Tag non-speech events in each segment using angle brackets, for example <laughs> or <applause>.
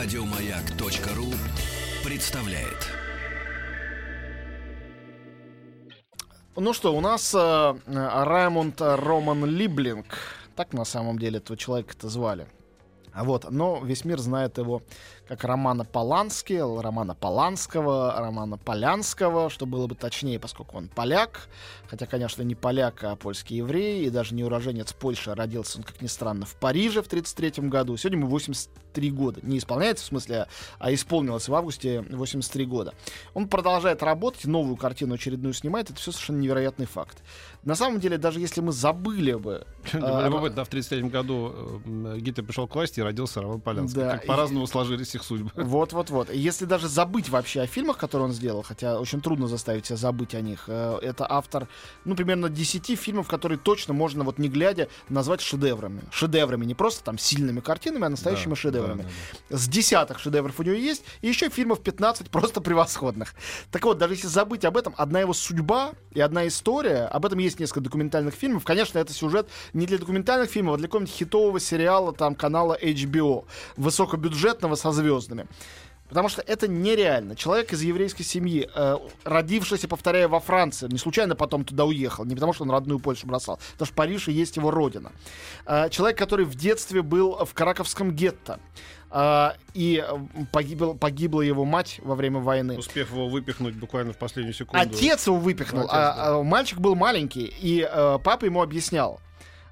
Радиомаяк.ру представляет. Ну что, у нас э, Раймонд Роман Либлинг, так на самом деле этого человека-то звали. А Вот, но весь мир знает его как Романа Полански, Романа Поланского, Романа Полянского, что было бы точнее, поскольку он поляк, хотя, конечно, не поляк, а польский еврей, и даже не уроженец Польши, родился он, как ни странно, в Париже в 1933 году. Сегодня ему 83 года. Не исполняется, в смысле, а исполнилось в августе 83 года. Он продолжает работать, новую картину очередную снимает, это все совершенно невероятный факт. На самом деле, даже если мы забыли бы... <laughs> Да, э, в 1933 году э, Гитлер пришел к власти и родился Роман Полянский. Да, Как по-разному сложились их судьбы. <laughs> Вот-вот-вот. Если даже забыть вообще о фильмах, которые он сделал, хотя очень трудно заставить себя забыть о них, э, это автор, ну, примерно 10 фильмов, которые точно можно, вот не глядя, назвать шедеврами. Шедеврами, не просто там сильными картинами, а настоящими Да, шедеврами. Да, да, С десяток шедевров у него есть, и еще фильмов 15 просто превосходных. Так вот, даже если забыть об этом, одна его судьба и одна история, об этом есть несколько документальных фильмов. Конечно, это сюжет не для документальных фильмов, а для какого-нибудь хитового сериала там канала HBO, высокобюджетного со звездами. Потому что это нереально. Человек из еврейской семьи, э, родившийся, повторяю, во Франции, не случайно потом туда уехал, не потому что он родную Польшу бросал, потому что Париж и есть его родина. Э, человек, который в детстве был в Караковском гетто, э, и э, погибла, его мать во время войны. Успев его выпихнуть буквально в последнюю секунду. Отец его выпихнул, Отец, а, да. а мальчик был маленький, и э, папа ему объяснял,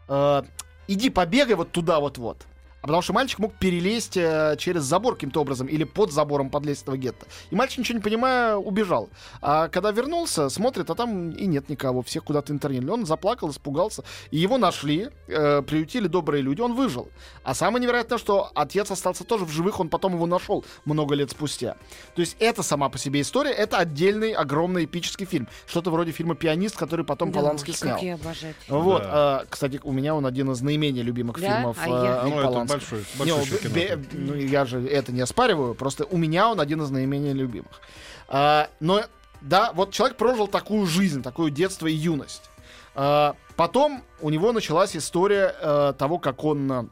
э, иди побегай вот туда вот-вот. А потому что мальчик мог перелезть э, через забор каким-то образом или под забором подлезть этого гетто. И мальчик, ничего не понимая, убежал. А когда вернулся, смотрит, а там и нет никого, всех куда-то интернили. Он заплакал, испугался. И его нашли, э, приютили добрые люди, он выжил. А самое невероятное, что отец остался тоже в живых, он потом его нашел много лет спустя. То есть это сама по себе история, это отдельный, огромный эпический фильм. Что-то вроде фильма «Пианист», который потом Да Поланский снял. Как я обожаю. Вот, Да. а, кстати, у меня он один из наименее любимых Да? фильмов А я- э, Ну, это Поланского. большой, Не, большой он бе- ну, я же это не оспариваю, просто у меня он один из наименее любимых. А, но, да, вот человек прожил такую жизнь, такое детство и юность. А, потом у него началась история э, того, как он э,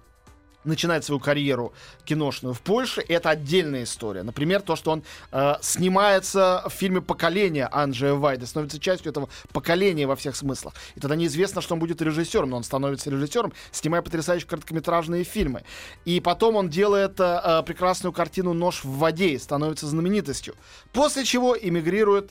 начинает свою карьеру киношную в Польше, это отдельная история. Например, то, что он э, снимается в фильме «Поколение» Анджея Вайда, становится частью этого поколения во всех смыслах. И тогда неизвестно, что он будет режиссером, но он становится режиссером, снимая потрясающие короткометражные фильмы. И потом он делает э, э, прекрасную картину «Нож в воде» и становится знаменитостью. После чего эмигрирует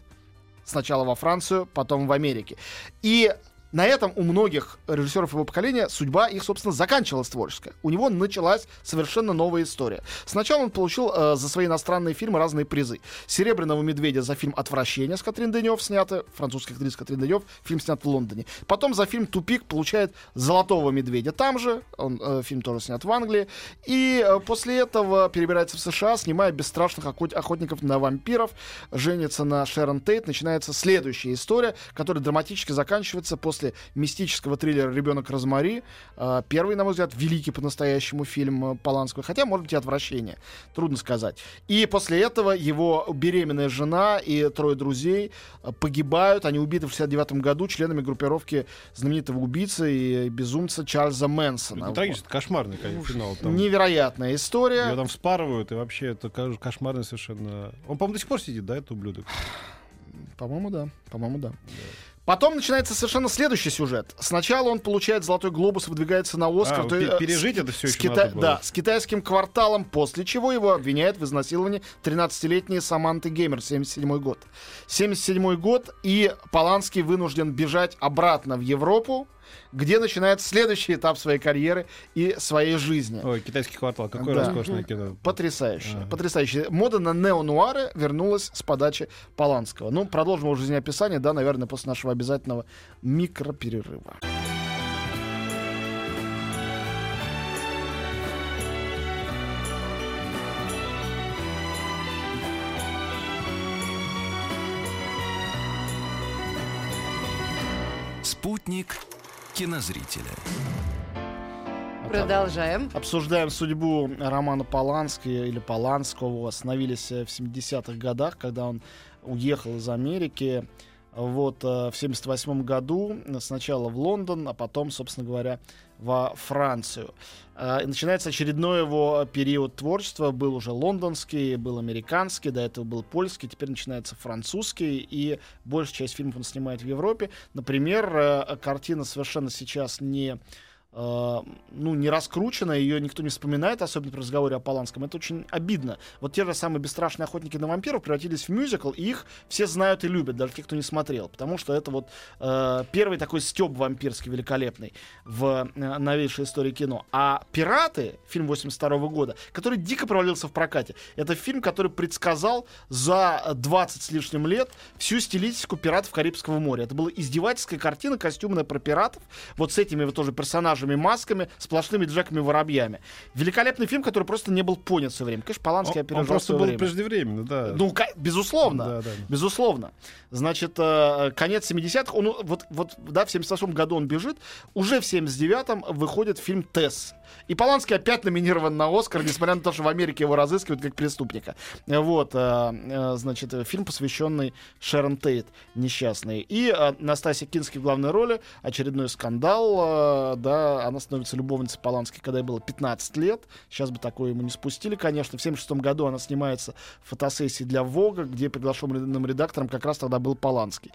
сначала во Францию, потом в Америке. И на этом у многих режиссеров его поколения судьба их, собственно, заканчивалась творческая. У него началась совершенно новая история. Сначала он получил э, за свои иностранные фильмы разные призы. «Серебряного медведя» за фильм «Отвращение» с Катрин Денев снято, французская актриса Катрин Денев, фильм снят в Лондоне. Потом за фильм «Тупик» получает «Золотого медведя» там же, он, э, фильм тоже снят в Англии. И э, после этого перебирается в США, снимая «Бесстрашных охот- охотников на вампиров», женится на Шерон Тейт, начинается следующая история, которая драматически заканчивается после мистического триллера «Ребенок Розмари». Э, Первый, на мой взгляд, великий по-настоящему фильм э, Поланского, хотя, может быть, и «Отвращение». Трудно сказать. И после этого его беременная жена и трое друзей э, погибают. Они убиты в 69 году членами группировки знаменитого убийцы и безумца Чарльза Мэнсона. Это трагически, кошмарный конечно, финал. Там, Невероятная история. Ее там вспарывают, и вообще это кошмарный совершенно... Он, по-моему, до сих пор сидит, да, этот ублюдок? По-моему, да. По-моему, да. Потом начинается совершенно следующий сюжет. Сначала он получает золотой глобус выдвигается на Оскар. А, то пе- есть, э, пережить это всё с еще кита- надо было. Да, с китайским кварталом, после чего его обвиняют в изнасиловании 13-летней Саманты Геймер, 77 год. 77 год, и Поланский вынужден бежать обратно в Европу, где начинает следующий этап своей карьеры и своей жизни. Ой, китайский квартал, какое Да. роскошное кино. Потрясающе. Ага. Потрясающе. Мода на неонуары вернулась с подачи Поланского. Ну, продолжим уже жизнеописание, да, наверное, после нашего обязательного микроперерыва. Спутник кинозрителя. Продолжаем. Обсуждаем судьбу романа Полански или Поланского. Остановились э, в 70-х годах, когда он уехал из Америки. Вот, э, в 78 году сначала в Лондон, а потом, собственно говоря, во Францию. Э, И начинается очередной его период творчества. Был уже лондонский, был американский, до этого был польский, теперь начинается французский, и большая часть фильмов он снимает в Европе. Например, э, картина совершенно сейчас не э, ну, не раскручена, ее никто не вспоминает, особенно при разговоре о Поланском. Это очень обидно. Вот те же самые «Бесстрашные охотники на вампиров» превратились в мюзикл, и их все знают и любят, даже те, кто не смотрел. Потому что это вот э, первый такой стёб вампирский великолепный в э, новейшей истории кино. А «Пираты», фильм 82 года, который дико провалился в прокате, это фильм, который предсказал за 20 с лишним лет всю стилистику «Пиратов Карибского моря». Это была издевательская картина, костюмная про пиратов, вот с этими вот тоже персонажами, масками, сплошными Джеками-воробьями. Великолепный фильм, который просто не был понят в свое время. Конечно, Поланский Он, он опережал просто своё был время. преждевременно, да. Ну, безусловно. Да, да. Безусловно. Значит, э, конец 70-х, он, вот, вот, да, в 78 году он бежит, уже в 79-м выходит фильм «Тесс». И Поланский опять номинирован на Оскар, несмотря на то, что в Америке его разыскивают как преступника. Вот, э, э, значит, фильм, посвященный Шерон Тейт, несчастной. И Настасья Кински в главной роли, очередной скандал, э, да, она становится любовницей Полански, когда ей было 15 лет. Сейчас бы такое ему не спустили, конечно. В 76 году она снимается в фотосессии для Вога, где приглашенным редактором как раз тогда был Поланский.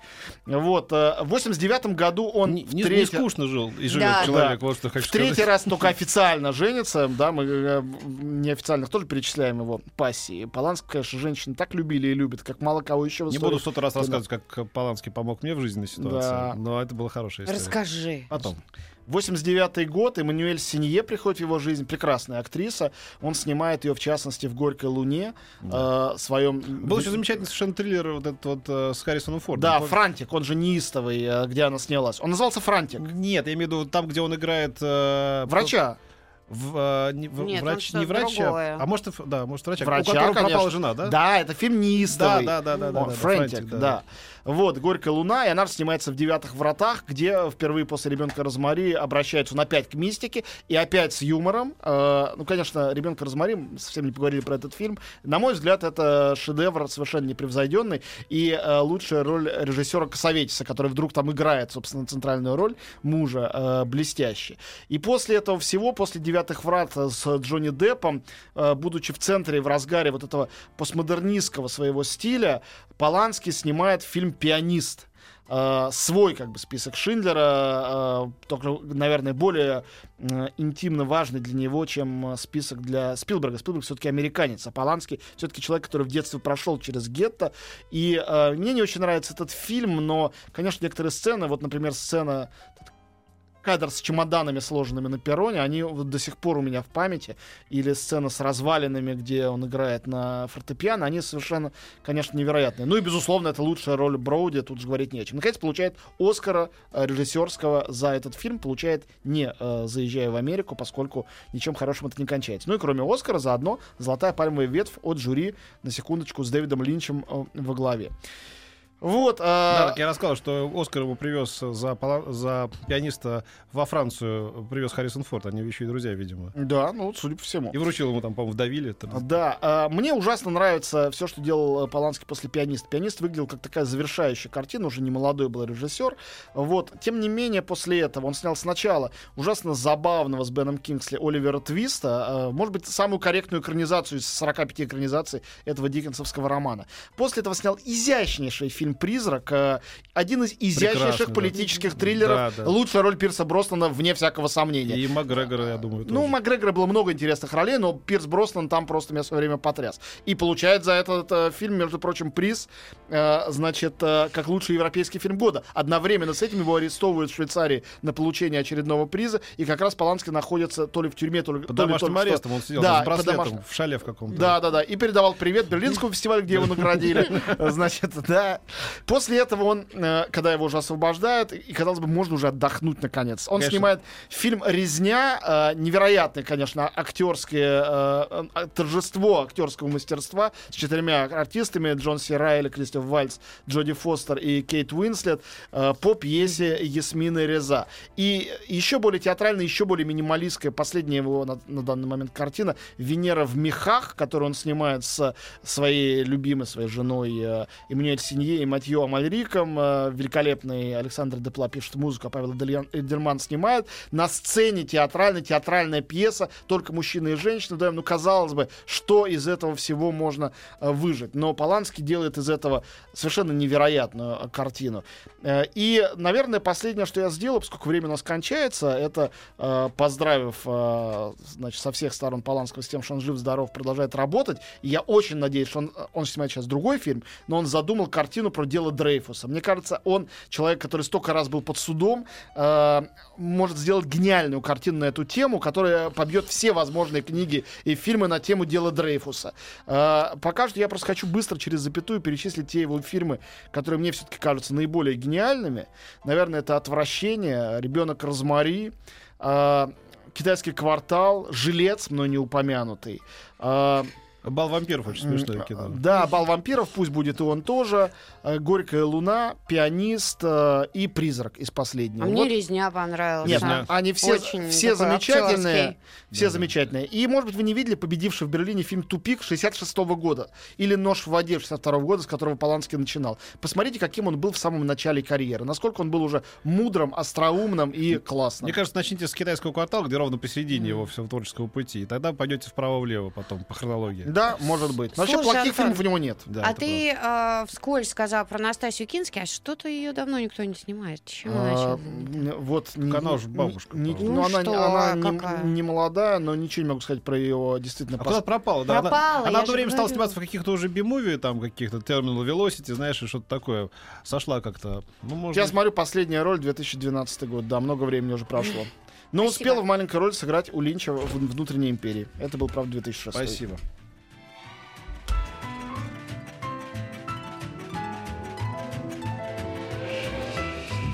Вот, э, в 89 году он Не, в не- не третий- скучно жил и живет Да. человек, Да. вот что хочу в третий сказать. раз только официально женится, да, мы э, неофициальных тоже перечисляем его пассии. Поланский, конечно, женщины так любили и любят, как мало кого еще в Не буду в сотый раз рассказывать, как Поланский помог мне в жизненной ситуации, Да. но это была хорошая история. Расскажи. Потом. 89 год, Эммануэль Синье приходит в его жизнь, прекрасная актриса. Он снимает ее, в частности, в «Горькой луне», э, своем... Был еще замечательный совершенно триллер вот этот вот э, с Харрисоном Фордом. Да, Помните? Франтик, он же неистовый, э, где она снялась. Он назывался Франтик. Нет, я имею в виду там, где он играет... э, Врача. В, э, не, в- Нет, врач, не врача, другое. а может, да, может, врача, Врача, у которого конечно. пропала жена, да? Да, это фильм неистовый. Да, да, да, да, да, О, да, Фрэнтик, Фрэнтик, да. да. Вот, «Горькая луна», и она снимается в «Девятых вратах», где впервые после «Ребенка Розмари» обращается он опять к мистике, и опять с юмором. Э, ну, конечно, «Ребенка Розмари», мы совсем не поговорили про этот фильм. На мой взгляд, это шедевр совершенно непревзойденный, и э, лучшая роль режиссера Косоветиса, который вдруг там играет, собственно, центральную роль мужа, э, блестяще. И после этого всего, после «Девятых врат» с Джонни Деппом, э, будучи в центре, в разгаре вот этого постмодернистского своего стиля, Поланский снимает фильм «Пианист». Э, свой как бы список Шиндлера, э, только, наверное, более э, интимно важный для него, чем э, список для Спилберга. Спилберг все-таки американец, а Поланский все-таки человек, который в детстве прошел через гетто. И э, мне не очень нравится этот фильм, но, конечно, некоторые сцены, вот, например, сцена кадр с чемоданами, сложенными на перроне, они до сих пор у меня в памяти. Или сцена с развалинами, где он играет на фортепиано, они совершенно, конечно, невероятные. Ну и, безусловно, это лучшая роль Броуди, тут же говорить чем. Наконец, получает Оскара э, режиссерского за этот фильм, получает не э, заезжая в Америку, поскольку ничем хорошим это не кончается. Ну и кроме Оскара, заодно золотая пальмовая ветвь от жюри, на секундочку, с Дэвидом Линчем э, во главе. Вот. э, Да, я рассказал, что Оскар ему привез за, пола- за пианиста во Францию, привез Харрисон Форд, они еще и друзья, видимо. да, ну, судя по всему. И вручил ему там, по-моему, вдавили. Да, а, мне ужасно нравится все, что делал э, Поланский после «Пианиста». «Пианист» выглядел как такая завершающая картина, уже не молодой был режиссер. Вот. Тем не менее, после этого он снял сначала ужасно забавного с Беном Кингсли Оливера Твиста, э, может быть, самую корректную экранизацию из 45 экранизаций этого диккенсовского романа. После этого снял изящнейший фильм «Призрак», э, один из изящнейших Прекрасный, да. политических триллеров, Да, да. лучшая роль Пирса Броснана, вне всякого сомнения. И Макгрегора, я думаю, тоже. Ну, у Макгрегора было много интересных ролей, но Пирс Броснан там просто меня в свое время потряс. И получает за этот э, фильм, между прочим, приз, э, значит, э, как лучший европейский фильм года. Одновременно с этим его арестовывают в Швейцарии на получение очередного приза, и как раз Поланский находится то ли в тюрьме, то ли... Под то ли домашним что- арестом он сидел Да, с браслетом домашним. в шале в каком-то. Да, да, да. И передавал привет Берлинскому фестивалю, где его наградили. <laughs> Значит, да. После этого он, э, когда его уже освобождают, и, казалось бы, можно уже отдохнуть наконец. Он Конечно. снимает фильм «Резня». э, Невероятное, конечно, актерское э, торжество актерского мастерства с четырьмя артистами. Джон Си Райли, Кристоф Вальц, Джоди Фостер и Кейт Уинслет по пьесе Ясмины Реза. И еще более театральная, еще более минималистская, последняя его на, на данный момент картина «Венера в мехах», которую он снимает с своей любимой, своей женой Эммануэль Синье Матьё Амальриком, э, великолепный Александр Депла пишет музыку, а Павел Эдельман снимает. На сцене театральная, театральная пьеса, только мужчины и женщины. Да, ну, казалось бы, что из этого всего можно э, выжить. Но Поланский делает из этого совершенно невероятную э, картину. И, наверное, последнее, что я сделал, поскольку время у нас кончается, это, поздравив значит, со всех сторон Поланского с тем, что он жив-здоров, продолжает работать. И я очень надеюсь, что он, он снимает сейчас другой фильм, но он задумал картину про дело Дрейфуса. Мне кажется, он человек, который столько раз был под судом, э, может сделать гениальную картину на эту тему, которая побьет все возможные книги и фильмы на тему дела Дрейфуса. Э, пока что я просто хочу быстро через запятую перечислить те его фильмы, которые мне все-таки кажутся наиболее гениальными. Наверное, это «Отвращение», «Ребенок Розмари», э, «Китайский квартал», «Жилец», мной не упомянутый. э, Бал вампиров очень смешное кино. Да, «Бал вампиров», пусть будет и он тоже. э, «Горькая луна», «Пианист» э, и «Призрак» из последнего. А мне Вот. резня понравилась. Нет, Знаю. они все, Очень все замечательные. актерский. Все Да-да. замечательные. И, может быть, вы не видели победивший в Берлине фильм «Тупик» 66 года. Или «Нож в воде» 62 года, с которого Поланский начинал. Посмотрите, каким он был в самом начале карьеры. Насколько он был уже мудрым, остроумным и классным. Мне кажется, начните с китайского квартала, где ровно посередине его всего творческого пути. И тогда пойдете вправо-влево потом по хронологии. Да, может быть. Но вообще Слушай, плохих Антон, фильмов у него нет. Да, а ты э, вскользь сказал про Настасью Кински, а что-то ее давно никто не снимает. Чем она А, н- вот не- она уже бабушка, не- ну, Ну она, что, она а не, какая? не молодая, но ничего не могу сказать про ее действительно А куда пос- пропала? Да, она- Пропала, она, я одно время стала говорю. сниматься в каких-то уже би-муви, там каких-то Terminal Velocity, знаешь, и что-то такое. Сошла как-то. Ну, может Я смотрю, последняя роль 2012 год. Да, много времени уже прошло. Но Спасибо. успела в маленькой роли сыграть у Линча в «Внутренней империи». Это был, правда, 2006. Спасибо.